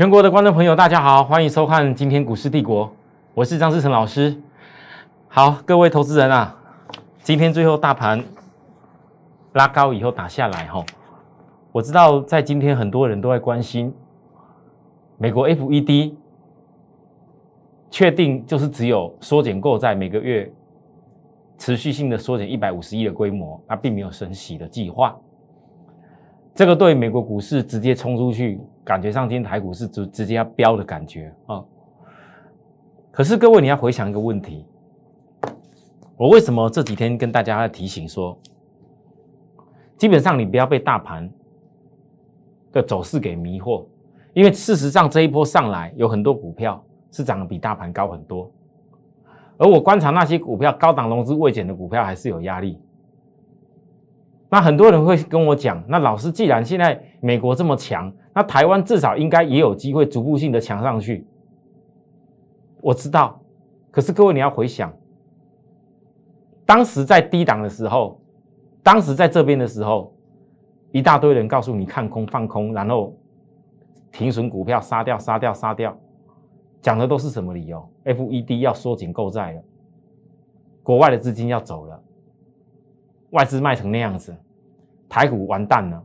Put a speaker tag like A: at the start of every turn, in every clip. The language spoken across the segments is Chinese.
A: 全国的观众朋友，大家好，欢迎收看今天股市帝国，我是张志成老师。好，各位投资人啊，今天最后大盘拉高以后打下来哈，我知道在今天很多人都在关心美国 FED 确定就是只有缩减购债每个月持续性的缩减一百五十亿的规模，它并没有升息的计划。这个对美国股市直接冲出去，感觉上今天台股是直直接要飙的感觉啊。可是各位，你要回想一个问题：我为什么这几天跟大家提醒说，基本上你不要被大盘的走势给迷惑，因为事实上这一波上来有很多股票是涨得比大盘高很多，而我观察那些股票高档融资未减的股票还是有压力。那很多人会跟我讲，那老师既然现在美国这么强，那台湾至少应该也有机会逐步性的强上去。我知道，可是各位你要回想，当时在低档的时候，当时在这边的时候，一大堆人告诉你看空放空，然后停损股票杀掉杀掉杀掉，讲的都是什么理由？FED 要缩紧购债了，国外的资金要走了。外资卖成那样子，台股完蛋了。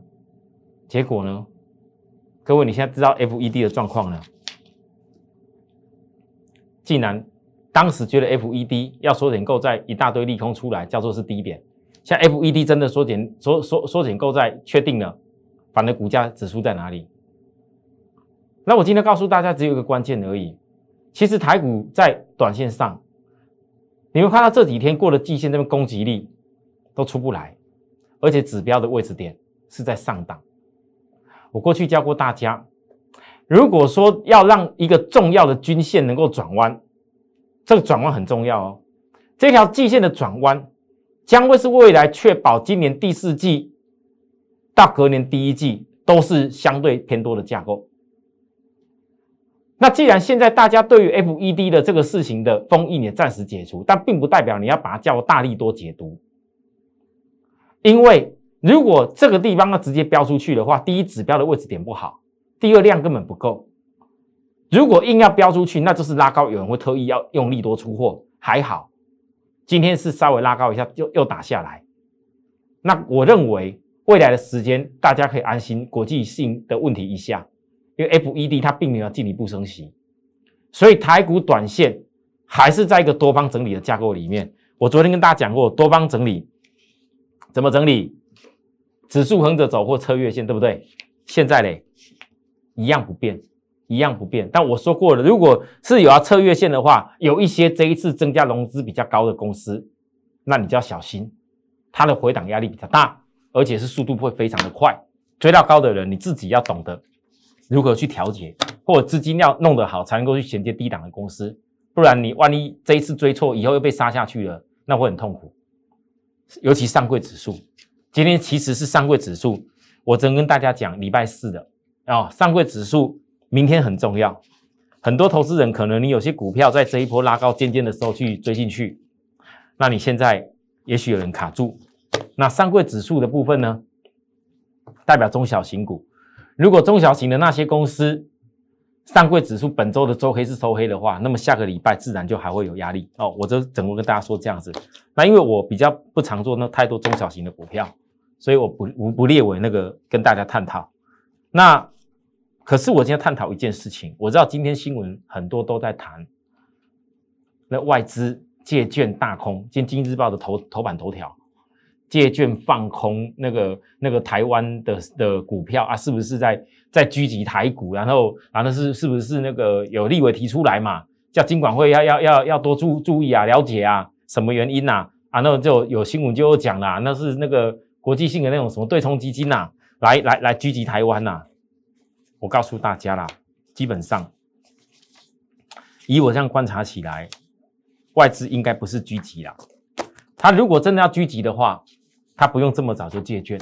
A: 结果呢？各位，你现在知道 FED 的状况了？竟然当时觉得 FED 要缩减购债，一大堆利空出来，叫做是低点。像 FED 真的缩减缩缩缩减购债，确定了，反而股价指数在哪里？那我今天告诉大家，只有一个关键而已。其实台股在短线上，你会看到这几天过了季线这边攻击力。都出不来，而且指标的位置点是在上档。我过去教过大家，如果说要让一个重要的均线能够转弯，这个转弯很重要哦。这条季线的转弯将会是未来确保今年第四季到隔年第一季都是相对偏多的架构。那既然现在大家对于 FED 的这个事情的封印也暂时解除，但并不代表你要把它叫大力多解读。因为如果这个地方要直接标出去的话，第一指标的位置点不好，第二量根本不够。如果硬要标出去，那就是拉高，有人会特意要用力多出货。还好，今天是稍微拉高一下，又又打下来。那我认为未来的时间大家可以安心，国际性的问题一下，因为 FED 它并没有进一步升息，所以台股短线还是在一个多方整理的架构里面。我昨天跟大家讲过，多方整理。怎么整理？指数横着走或车月线，对不对？现在嘞，一样不变，一样不变。但我说过了，如果是有要测月线的话，有一些这一次增加融资比较高的公司，那你就要小心，它的回档压力比较大，而且是速度会非常的快。追到高的人，你自己要懂得如何去调节，或者资金要弄得好，才能够去衔接低档的公司。不然你万一这一次追错，以后又被杀下去了，那会很痛苦。尤其上柜指数，今天其实是上柜指数。我曾跟大家讲，礼拜四的啊，上柜指数明天很重要。很多投资人可能你有些股票在这一波拉高尖尖的时候去追进去，那你现在也许有人卡住。那上柜指数的部分呢，代表中小型股。如果中小型的那些公司，上柜指数本周的周黑是收黑的话，那么下个礼拜自然就还会有压力哦。我就整个跟大家说这样子。那因为我比较不常做那太多中小型的股票，所以我不不不列为那个跟大家探讨。那可是我今天探讨一件事情，我知道今天新闻很多都在谈，那外资借券大空，今天《经济日报》的头头版头条。借券放空那个那个台湾的的股票啊，是不是在在狙击台股？然后然后是是不是那个有立委提出来嘛？叫金管会要要要要多注注意啊，了解啊，什么原因呐？啊，那就有新闻就有讲啦，那是那个国际性的那种什么对冲基金呐，来来来狙击台湾呐。我告诉大家啦，基本上以我这样观察起来，外资应该不是狙击啦。他如果真的要狙击的话，他不用这么早就借券。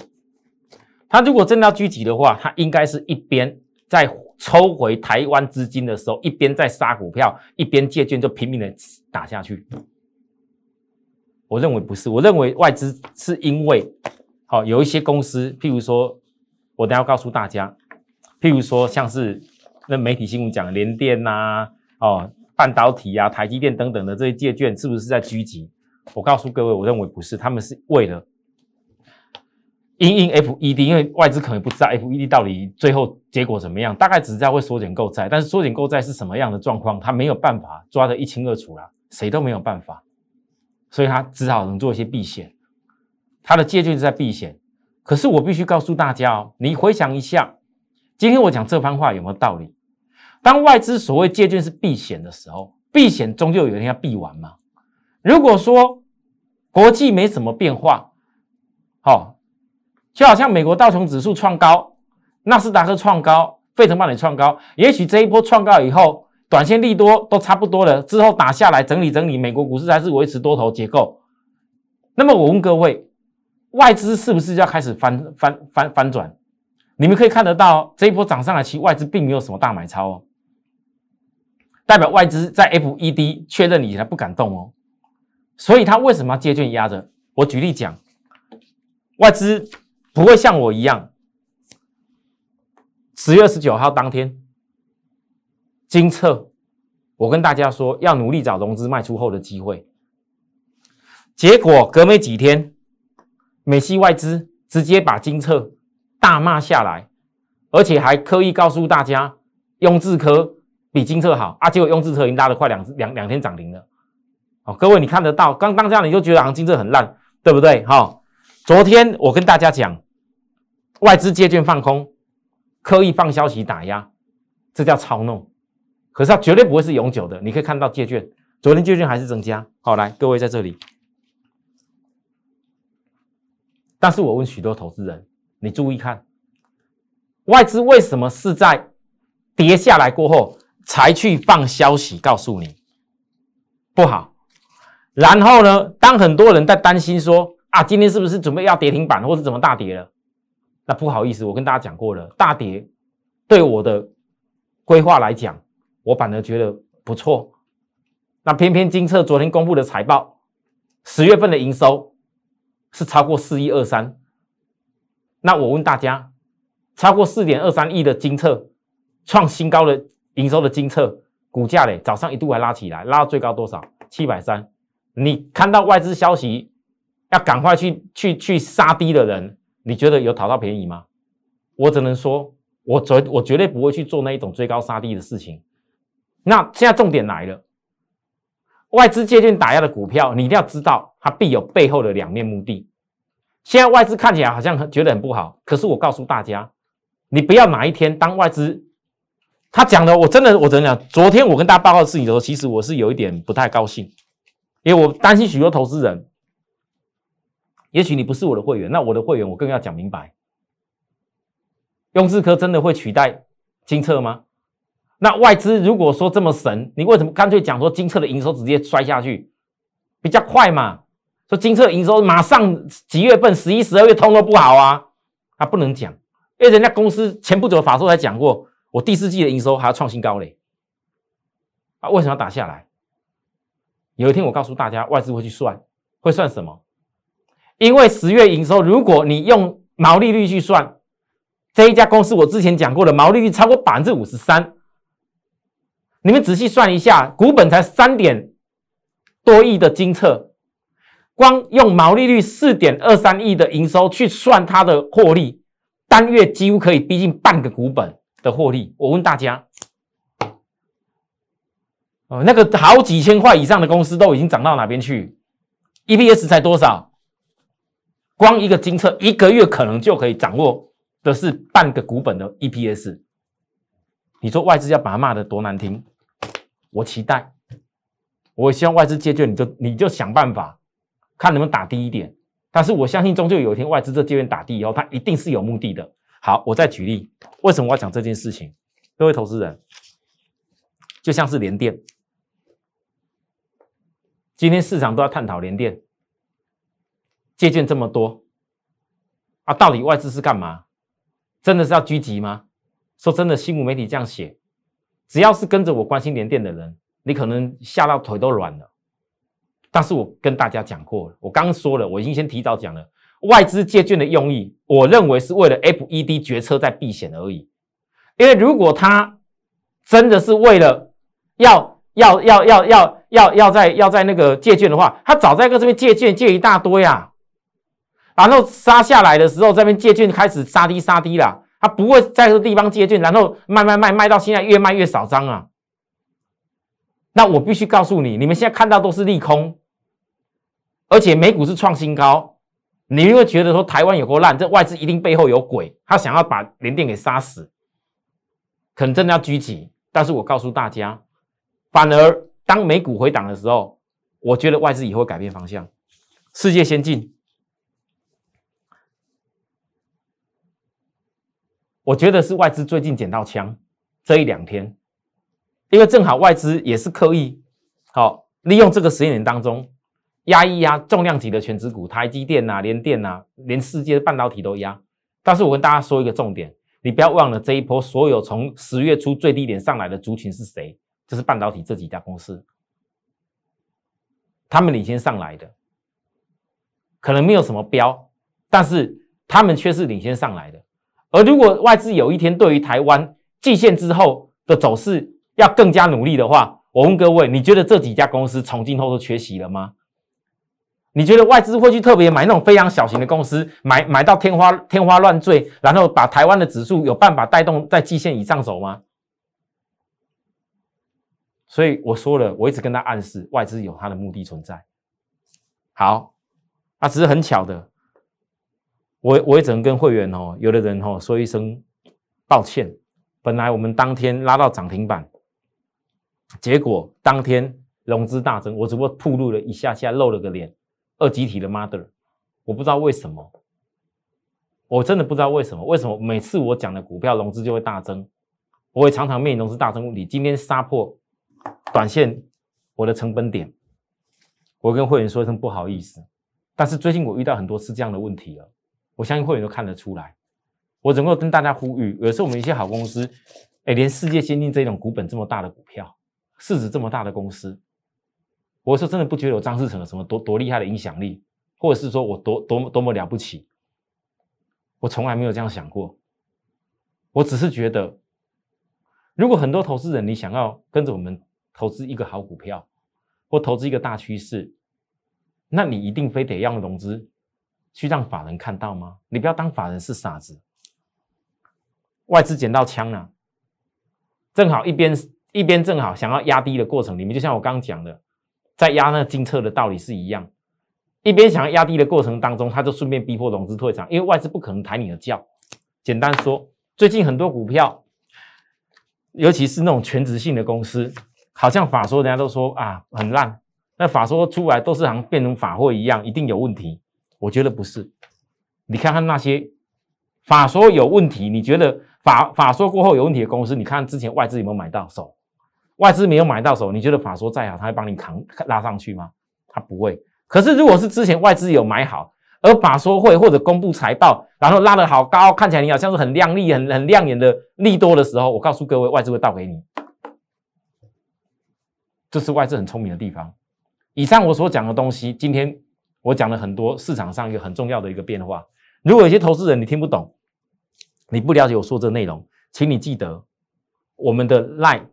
A: 他如果真的要狙击的话，他应该是一边在抽回台湾资金的时候，一边在杀股票，一边借券就拼命的打下去。我认为不是，我认为外资是因为好有一些公司，譬如说，我等下告诉大家，譬如说像是那媒体新闻讲联电呐，哦，半导体啊，台积电等等的这些借券是不是在狙击？我告诉各位，我认为不是，他们是为了因应 FED，因为外资可能不知道 FED 到底最后结果怎么样，大概只知道会缩减购债，但是缩减购债是什么样的状况，他没有办法抓得一清二楚啦，谁都没有办法，所以他只好能做一些避险，他的借券是在避险。可是我必须告诉大家哦，你回想一下，今天我讲这番话有没有道理？当外资所谓借券是避险的时候，避险终究有一天要避完嘛。如果说国际没什么变化，好，就好像美国道琼指数创高，纳斯达克创高，费城半导体创高，也许这一波创高以后，短线利多都差不多了，之后打下来整理整理，美国股市还是维持多头结构。那么我问各位，外资是不是要开始翻翻翻翻转？你们可以看得到，这一波涨上来，其实外资并没有什么大买超哦，代表外资在 FED 确认以来不敢动哦。所以他为什么要借券压着？我举例讲，外资不会像我一样，十月十九号当天，金策，我跟大家说要努力找融资卖出后的机会，结果隔没几天，美系外资直接把金策大骂下来，而且还刻意告诉大家，雍智科比金策好啊，结果雍智科已经拉了快两两两天涨停了。哦，各位你看得到，刚刚这样你就觉得行情这很烂，对不对？哈，昨天我跟大家讲，外资借券放空，刻意放消息打压，这叫操弄。可是它绝对不会是永久的。你可以看到借券，昨天借券还是增加。好，来，各位在这里。但是我问许多投资人，你注意看，外资为什么是在跌下来过后才去放消息告诉你不好？然后呢？当很多人在担心说啊，今天是不是准备要跌停板，或者怎么大跌了？那不好意思，我跟大家讲过了，大跌对我的规划来讲，我反而觉得不错。那偏偏金策昨天公布的财报，十月份的营收是超过四亿二三。那我问大家，超过四点二三亿的金策创新高的营收的金策股价嘞，早上一度还拉起来，拉到最高多少？七百三。你看到外资消息，要赶快去去去杀低的人，你觉得有讨到便宜吗？我只能说，我绝我绝对不会去做那一种追高杀低的事情。那现在重点来了，外资借券打压的股票，你一定要知道，它必有背后的两面目的。现在外资看起来好像觉得很不好，可是我告诉大家，你不要哪一天当外资他讲的，我真的我真的讲，昨天我跟大家报告的事情的时候，其实我是有一点不太高兴。因为我担心许多投资人，也许你不是我的会员，那我的会员我更要讲明白，用智科真的会取代金策吗？那外资如果说这么神，你为什么干脆讲说金策的营收直接摔下去，比较快嘛？说金策营收马上几月份十一、十二月通都不好啊，他不能讲，因为人家公司前不久法说才讲过，我第四季的营收还要创新高嘞，啊，为什么要打下来？有一天，我告诉大家，外资会去算，会算什么？因为十月营收，如果你用毛利率去算，这一家公司我之前讲过的毛利率超过百分之五十三，你们仔细算一下，股本才三点多亿的金策，光用毛利率四点二三亿的营收去算它的获利，单月几乎可以逼近半个股本的获利。我问大家。哦，那个好几千块以上的公司都已经涨到哪边去？EPS 才多少？光一个金策一个月可能就可以掌握的是半个股本的 EPS。你说外资要把它骂的多难听？我期待，我希望外资借券，你就你就想办法看能不能打低一点。但是我相信，终究有一天外资这借券打低以后，它一定是有目的的。好，我再举例，为什么我要讲这件事情？各位投资人，就像是联电。今天市场都要探讨联电借券这么多啊，到底外资是干嘛？真的是要狙击吗？说真的，新闻媒体这样写，只要是跟着我关心联电的人，你可能吓到腿都软了。但是我跟大家讲过，我刚刚说了，我已经先提早讲了，外资借券的用意，我认为是为了 FED 决策在避险而已。因为如果他真的是为了要要要要要要要在要在那个借券的话，他早在个这边借券借一大堆啊，然后杀下来的时候，这边借券开始杀低杀低了，他不会在这个地方借券，然后卖卖卖卖到现在越卖越少张啊。那我必须告诉你，你们现在看到都是利空，而且美股是创新高，你会觉得说台湾有多烂，这外资一定背后有鬼，他想要把联电给杀死，可能真的要狙击。但是我告诉大家，反而当美股回档的时候，我觉得外资以后会改变方向。世界先进，我觉得是外资最近捡到枪，这一两天。因为正好外资也是刻意好利用这个时间点当中压一压重量级的全指股，台积电呐、联电呐，连世界的半导体都压。但是我跟大家说一个重点，你不要忘了这一波所有从十月初最低点上来的族群是谁？就是半导体这几家公司，他们领先上来的，可能没有什么标，但是他们却是领先上来的。而如果外资有一天对于台湾季线之后的走势，要更加努力的话，我问各位，你觉得这几家公司从今后都缺席了吗？你觉得外资会去特别买那种非常小型的公司，买买到天花天花乱坠，然后把台湾的指数有办法带动在季线以上走吗？所以我说了，我一直跟他暗示，外资有他的目的存在。好，啊，只是很巧的，我我也只能跟会员哦，有的人哦说一声抱歉，本来我们当天拉到涨停板。结果当天融资大增，我只不过铺露了一下下，露了个脸，二集体的 mother，我不知道为什么，我真的不知道为什么，为什么每次我讲的股票融资就会大增，我也常常面临融资大增问题。今天杀破短线我的成本点，我跟会员说一声不好意思，但是最近我遇到很多次这样的问题了，我相信会员都看得出来，我能够跟大家呼吁，有时候我们一些好公司，哎，连世界先进这种股本这么大的股票。市值这么大的公司，我说真的不觉得有张志成有什么多多厉害的影响力，或者是说我多多么多么了不起，我从来没有这样想过。我只是觉得，如果很多投资人你想要跟着我们投资一个好股票，或投资一个大趋势，那你一定非得要融资去让法人看到吗？你不要当法人是傻子，外资捡到枪了，正好一边。一边正好想要压低的过程里面，就像我刚刚讲的，在压那个金策的道理是一样。一边想要压低的过程当中，他就顺便逼迫融资退场，因为外资不可能抬你的轿。简单说，最近很多股票，尤其是那种全职性的公司，好像法说人家都说啊很烂，那法说出来都是好像变成法货一样，一定有问题。我觉得不是，你看看那些法说有问题，你觉得法法说过后有问题的公司，你看之前外资有没有买到手？外资没有买到手，你觉得法说再好，他会帮你扛拉上去吗？他不会。可是如果是之前外资有买好，而法说会或者公布财报，然后拉得好高，看起来你好像是很亮丽、很很亮眼的利多的时候，我告诉各位，外资会倒给你。这是外资很聪明的地方。以上我所讲的东西，今天我讲了很多市场上一个很重要的一个变化。如果有些投资人你听不懂，你不了解我说这内容，请你记得我们的 line。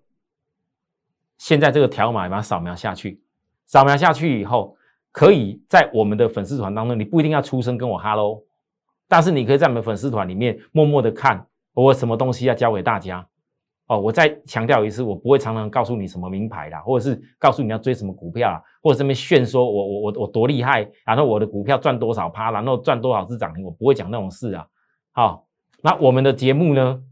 A: 现在这个条码把它扫描下去，扫描下去以后，可以在我们的粉丝团当中，你不一定要出声跟我哈喽，但是你可以在我们粉丝团里面默默的看我什么东西要教给大家。哦，我再强调一次，我不会常常告诉你什么名牌啦，或者是告诉你要追什么股票啊，或者这边炫说我我我我多厉害，然后我的股票赚多少趴，然后赚多少只涨停，我不会讲那种事啊。好，那我们的节目呢，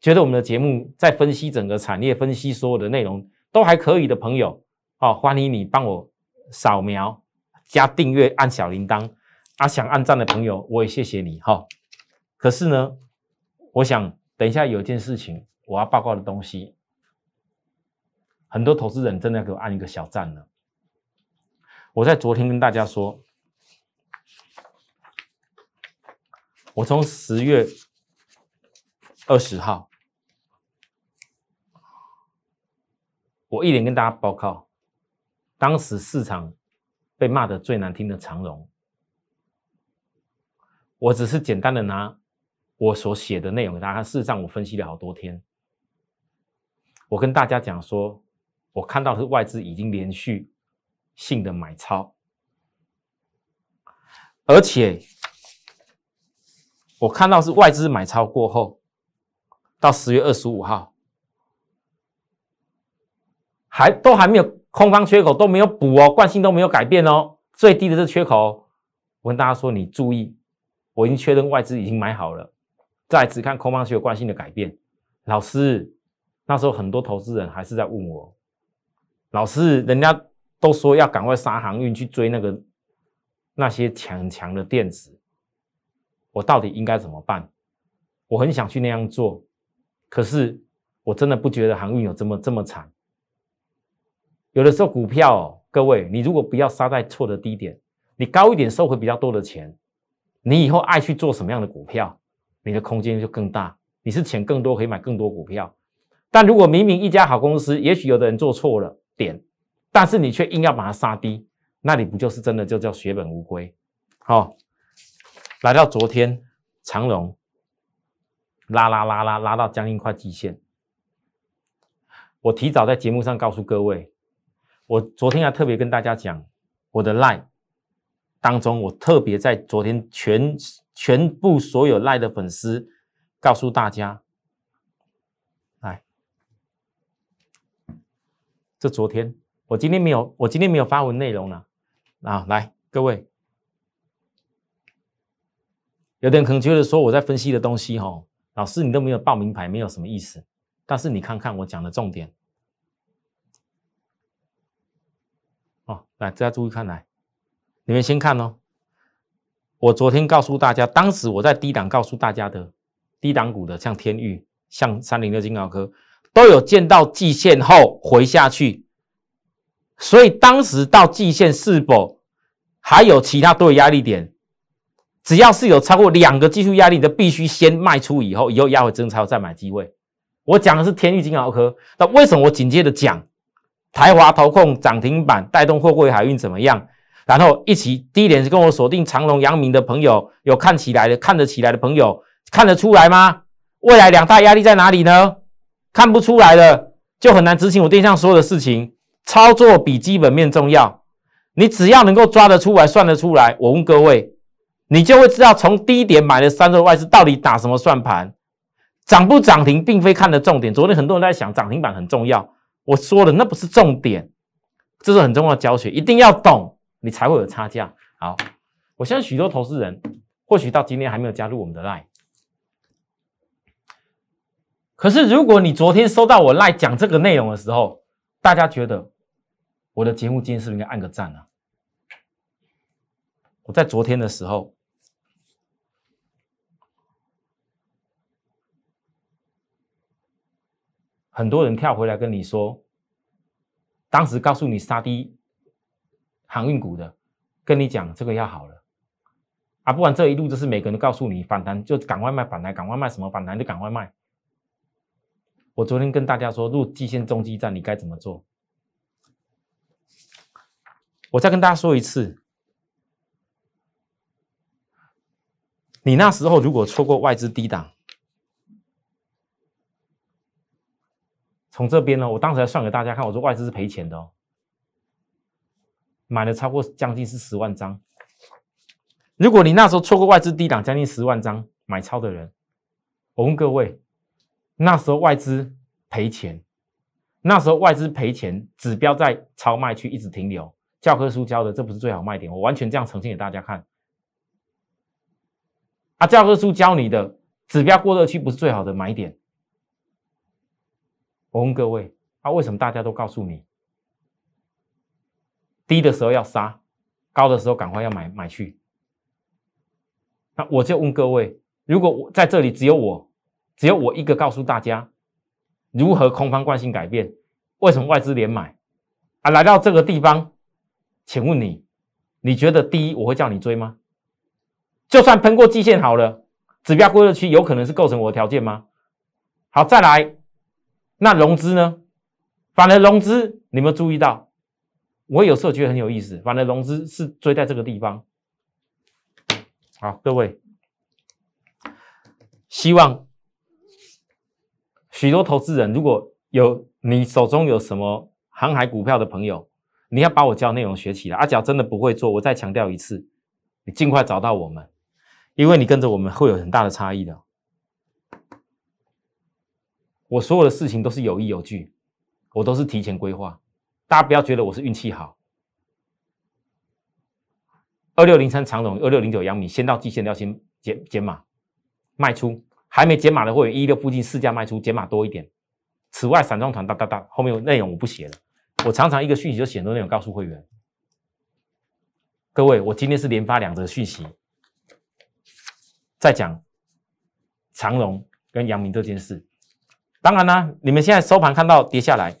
A: 觉得我们的节目在分析整个产业，分析所有的内容。都还可以的朋友，好，欢迎你帮我扫描加订阅，按小铃铛。啊，想按赞的朋友，我也谢谢你哈。可是呢，我想等一下有一件事情我要报告的东西，很多投资人真的要给我按一个小赞了。我在昨天跟大家说，我从十月二十号。我一连跟大家报告，当时市场被骂的最难听的长荣，我只是简单的拿我所写的内容给大家。事实上，我分析了好多天。我跟大家讲说，我看到是外资已经连续性的买超，而且我看到是外资买超过后，到十月二十五号，还都还没有空方缺口都没有补哦，惯性都没有改变哦，最低的这缺口，我跟大家说，你注意，我已经确认外资已经买好了，再只看空方缺口惯性的改变，老师。那时候很多投资人还是在问我，老师，人家都说要赶快杀航运去追那个那些强强的电子，我到底应该怎么办？我很想去那样做，可是我真的不觉得航运有这么这么惨。有的时候股票，各位，你如果不要杀在错的低点，你高一点收回比较多的钱，你以后爱去做什么样的股票，你的空间就更大，你是钱更多可以买更多股票。但如果明明一家好公司，也许有的人做错了点，但是你却硬要把它杀低，那你不就是真的就叫血本无归？好，来到昨天长荣拉拉拉拉拉到将近快极限，我提早在节目上告诉各位，我昨天还特别跟大家讲，我的 line 当中，我特别在昨天全全部所有 line 的粉丝告诉大家。这昨天，我今天没有，我今天没有发文内容了啊！来，各位，有点可能觉得说我在分析的东西，哈，老师你都没有报名牌，没有什么意思。但是你看看我讲的重点，哦，来，大家注意看，来，你们先看哦。我昨天告诉大家，当时我在低档告诉大家的低档股的，像天域，像三零六金奥科。都有见到季线后回下去，所以当时到季线是否还有其他多的压力点？只要是有超过两个技术压力的，必须先卖出，以后以后压回真超再买机会。我讲的是天域金豪科，那为什么我紧接着讲台华投控涨停板带动货柜海运怎么样？然后一起第一点是跟我锁定长隆、阳明的朋友，有看起来的看得起来的朋友看得出来吗？未来两大压力在哪里呢？看不出来的，就很难执行我电商所有的事情。操作比基本面重要，你只要能够抓得出来、算得出来，我问各位，你就会知道从低点买的三周外资到底打什么算盘，涨不涨停并非看的重点。昨天很多人在想涨停板很重要，我说了那不是重点，这是很重要的教学，一定要懂，你才会有差价。好，我相信许多投资人或许到今天还没有加入我们的 line。可是，如果你昨天收到我赖讲这个内容的时候，大家觉得我的节目今天是不是应该按个赞啊？我在昨天的时候，很多人跳回来跟你说，当时告诉你杀低航运股的，跟你讲这个要好了啊！不管这一路就是每个人都告诉你反弹就赶快卖，反弹赶快卖，什么反弹就赶快卖。我昨天跟大家说，入季线中继站你该怎么做？我再跟大家说一次，你那时候如果错过外资低档，从这边呢，我当时还算给大家看，我说外资是赔钱的哦，买了超过将近是十万张。如果你那时候错过外资低档将近十万张买超的人，我问各位。那时候外资赔钱，那时候外资赔钱，指标在超卖区一直停留。教科书教的这不是最好卖点，我完全这样呈现给大家看。啊，教科书教你的指标过热区不是最好的买点。我问各位，啊，为什么大家都告诉你，低的时候要杀，高的时候赶快要买买去？那我就问各位，如果我在这里只有我。只有我一个告诉大家如何空方惯性改变，为什么外资连买啊？来到这个地方，请问你，你觉得第一我会叫你追吗？就算喷过季线好了，指标过热区有可能是构成我的条件吗？好，再来，那融资呢？反而融资，你们注意到，我有时候觉得很有意思，反而融资是追在这个地方。好，各位，希望。许多投资人如果有你手中有什么航海股票的朋友，你要把我教内容学起来。阿脚真的不会做，我再强调一次，你尽快找到我们，因为你跟着我们会有很大的差异的。我所有的事情都是有依有据，我都是提前规划。大家不要觉得我是运气好。二六零三长荣，二六零九阳明，先到季线要先减减码卖出，还没解码的会员一六附近试价卖出，解码多一点。此外，散装团哒哒哒，后面有内容我不写了。我常常一个讯息就写很多内容告诉会员。各位，我今天是连发两则讯息，在讲长荣跟阳明这件事。当然啦，你们现在收盘看到跌下来，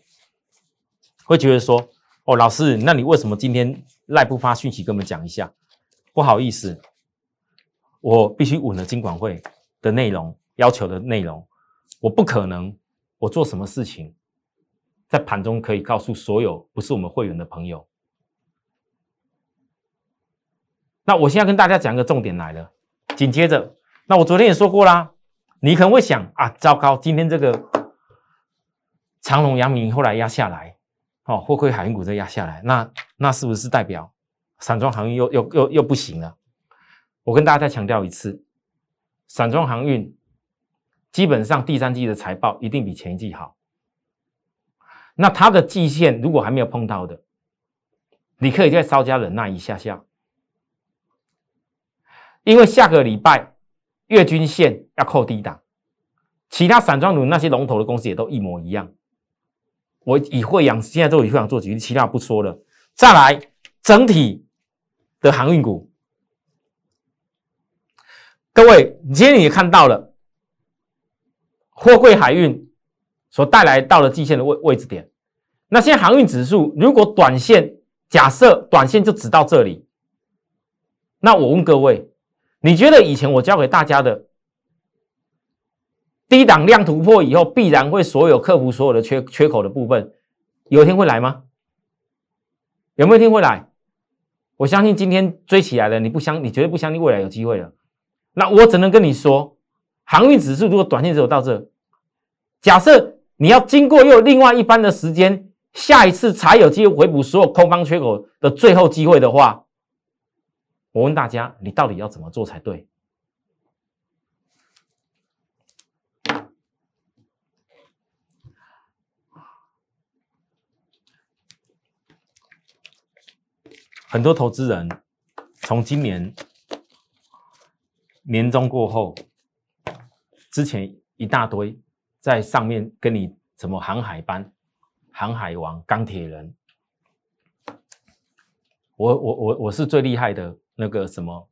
A: 会觉得说：“哦，老师，那你为什么今天赖不发讯息跟我们讲一下？”不好意思，我必须稳了金管会的内容要求的内容，我不可能。我做什么事情，在盘中可以告诉所有不是我们会员的朋友。那我现在跟大家讲一个重点来了。紧接着，那我昨天也说过啦，你可能会想啊，糟糕，今天这个长隆、阳明后来压下来，哦，货柜海运股再压下来，那那是不是代表散装航运又又又又不行了？我跟大家再强调一次，散装航运。基本上第三季的财报一定比前一季好。那它的季线如果还没有碰到的，你可以再稍加忍耐一下下，因为下个礼拜月均线要扣低档，其他散装股那些龙头的公司也都一模一样。我以惠阳现在都以惠阳做举例，其他不说了。再来整体的航运股，各位今天你也看到了。货柜海运所带来到了季线的位位置点，那现在航运指数如果短线假设短线就只到这里，那我问各位，你觉得以前我教给大家的低档量突破以后，必然会所有克服所有的缺缺口的部分，有一天会来吗？有没有一天会来？我相信今天追起来了，你不相，你绝对不相信未来有机会了。那我只能跟你说，航运指数如果短线只有到这。假设你要经过又另外一番的时间，下一次才有机会回补所有空方缺口的最后机会的话，我问大家，你到底要怎么做才对？很多投资人从今年年终过后，之前一大堆。在上面跟你什么航海班、航海王、钢铁人，我我我我是最厉害的那个什么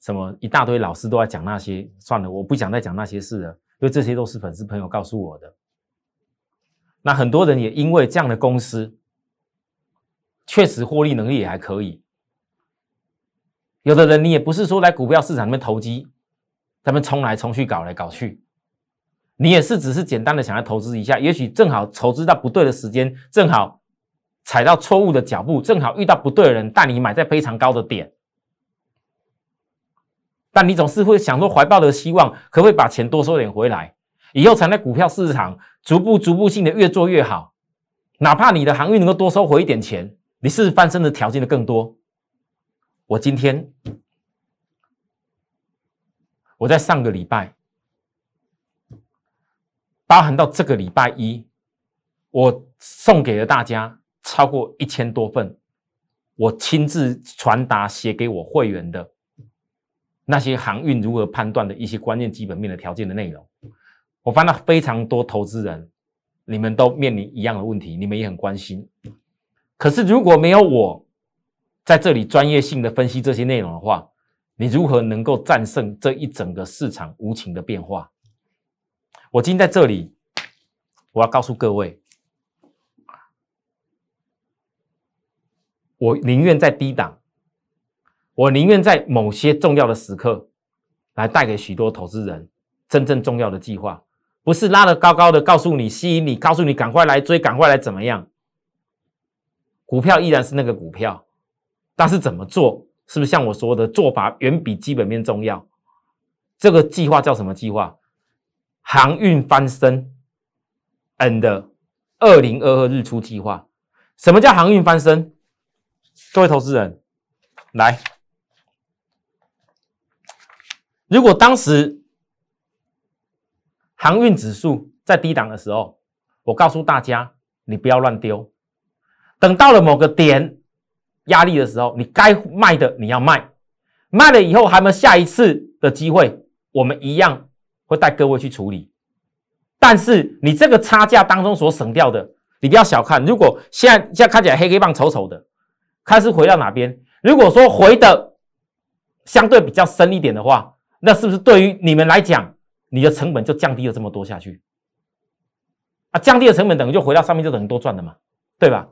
A: 什么一大堆老师都在讲那些，算了，我不想再讲那些事了，因为这些都是粉丝朋友告诉我的。那很多人也因为这样的公司，确实获利能力也还可以。有的人你也不是说来股票市场里面投机，他们冲来冲去，搞来搞去。你也是只是简单的想要投资一下，也许正好投资到不对的时间，正好踩到错误的脚步，正好遇到不对的人带你买在非常高的点，但你总是会想说怀抱的希望，可不可以把钱多收点回来，以后才在股票市场逐步逐步性的越做越好，哪怕你的航运能够多收回一点钱，你是翻身的条件的更多。我今天我在上个礼拜。包含到这个礼拜一，我送给了大家超过一千多份，我亲自传达写给我会员的那些航运如何判断的一些关键基本面的条件的内容。我发现非常多投资人，你们都面临一样的问题，你们也很关心。可是如果没有我在这里专业性的分析这些内容的话，你如何能够战胜这一整个市场无情的变化？我今天在这里，我要告诉各位，我宁愿在低档，我宁愿在某些重要的时刻，来带给许多投资人真正重要的计划，不是拉得高高的，告诉你吸引你，告诉你赶快来追，赶快来怎么样？股票依然是那个股票，但是怎么做，是不是像我说的做法远比基本面重要？这个计划叫什么计划？航运翻身，and 二零二二日出计划。什么叫航运翻身？各位投资人，来，如果当时航运指数在低档的时候，我告诉大家，你不要乱丢。等到了某个点压力的时候，你该卖的你要卖，卖了以后还没有下一次的机会？我们一样会带各位去处理。但是你这个差价当中所省掉的，你不要小看。如果现在现在看起来黑黑棒丑丑的，开始回到哪边？如果说回的相对比较深一点的话，那是不是对于你们来讲，你的成本就降低了这么多下去？啊，降低的成本等于就回到上面就等于多赚的嘛，对吧？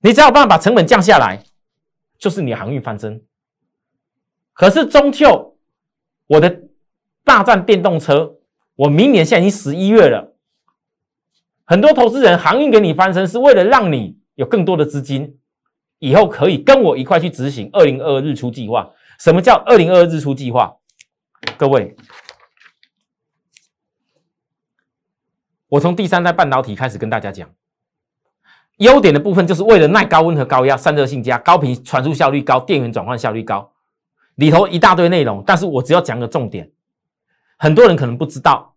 A: 你只要有办法把成本降下来，就是你的航运翻身。可是终究，我的大战电动车，我明年现在已经十一月了，很多投资人航运给你翻身，是为了让你有更多的资金，以后可以跟我一块去执行二零二二日出计划。什么叫二零二二日出计划？各位，我从第三代半导体开始跟大家讲。优点的部分就是为了耐高温和高压、散热性佳、高频传输效率高、电源转换效率高，里头一大堆内容。但是我只要讲个重点，很多人可能不知道，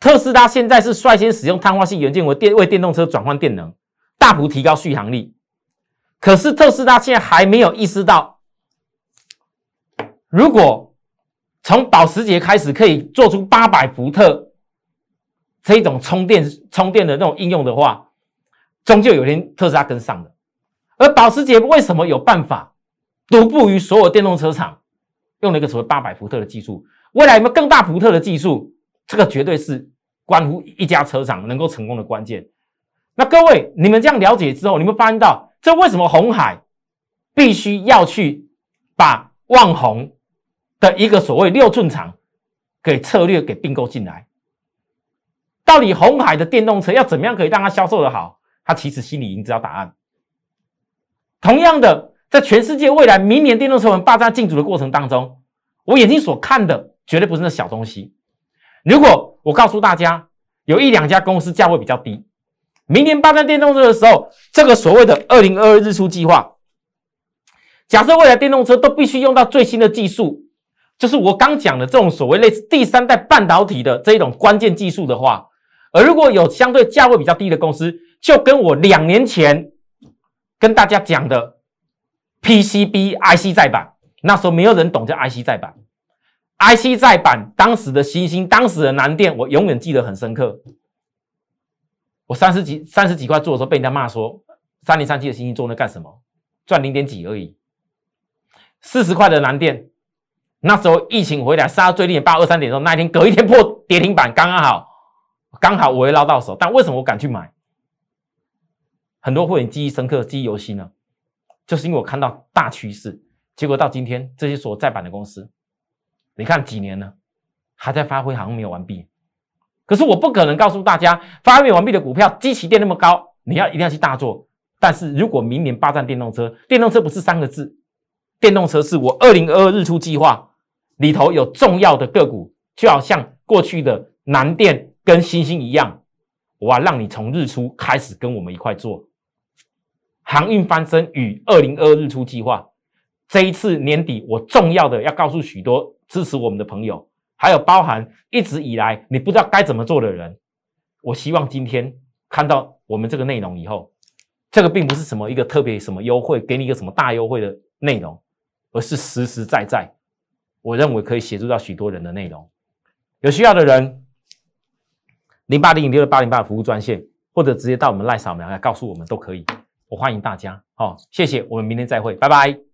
A: 特斯拉现在是率先使用碳化系元件为电为电动车转换电能，大幅提高续航力。可是特斯拉现在还没有意识到，如果从保时捷开始可以做出八百伏特这一种充电充电的那种应用的话。终究有一天特斯拉跟上了，而保时捷为什么有办法独步于所有电动车厂，用了一个所谓八百伏特的技术？未来有没有更大伏特的技术？这个绝对是关乎一家车厂能够成功的关键。那各位，你们这样了解之后，你们发现到这为什么红海必须要去把旺宏的一个所谓六寸厂给策略给并购进来？到底红海的电动车要怎么样可以让它销售的好？他其实心里已经知道答案。同样的，在全世界未来明年电动车们霸占竞逐的过程当中，我眼睛所看的绝对不是那小东西。如果我告诉大家，有一两家公司价位比较低，明年霸占电动车的时候，这个所谓的二零二二日出计划，假设未来电动车都必须用到最新的技术，就是我刚讲的这种所谓类似第三代半导体的这一种关键技术的话，而如果有相对价位比较低的公司，就跟我两年前跟大家讲的 PCB IC 再版，那时候没有人懂叫 IC 再版，IC 再版当时的新兴，当时的南电，我永远记得很深刻。我三十几三十几块做的时候，被人家骂说三零三七的新兴做那干什么？赚零点几而已。四十块的南电，那时候疫情回来杀到最低点八二三点的时候，那一天隔一天破跌停板，刚刚好，刚好我也捞到手。但为什么我敢去买？很多会员记忆深刻、记忆犹新呢，就是因为我看到大趋势。结果到今天，这些所在版的公司，你看几年了，还在发挥，好像没有完毕。可是我不可能告诉大家，发挥完毕的股票，基期电那么高，你要一定要去大做。但是如果明年霸占电动车，电动车不是三个字，电动车是我二零二二日出计划里头有重要的个股，就好像过去的南电跟星星一样，我要让你从日出开始跟我们一块做。航运翻身与二零二二日出计划，这一次年底我重要的要告诉许多支持我们的朋友，还有包含一直以来你不知道该怎么做的人，我希望今天看到我们这个内容以后，这个并不是什么一个特别什么优惠，给你一个什么大优惠的内容，而是实实在在，我认为可以协助到许多人的内容。有需要的人，零八零零六八零八服务专线，或者直接到我们赖扫描来告诉我们都可以。我欢迎大家，好，谢谢，我们明天再会，拜拜。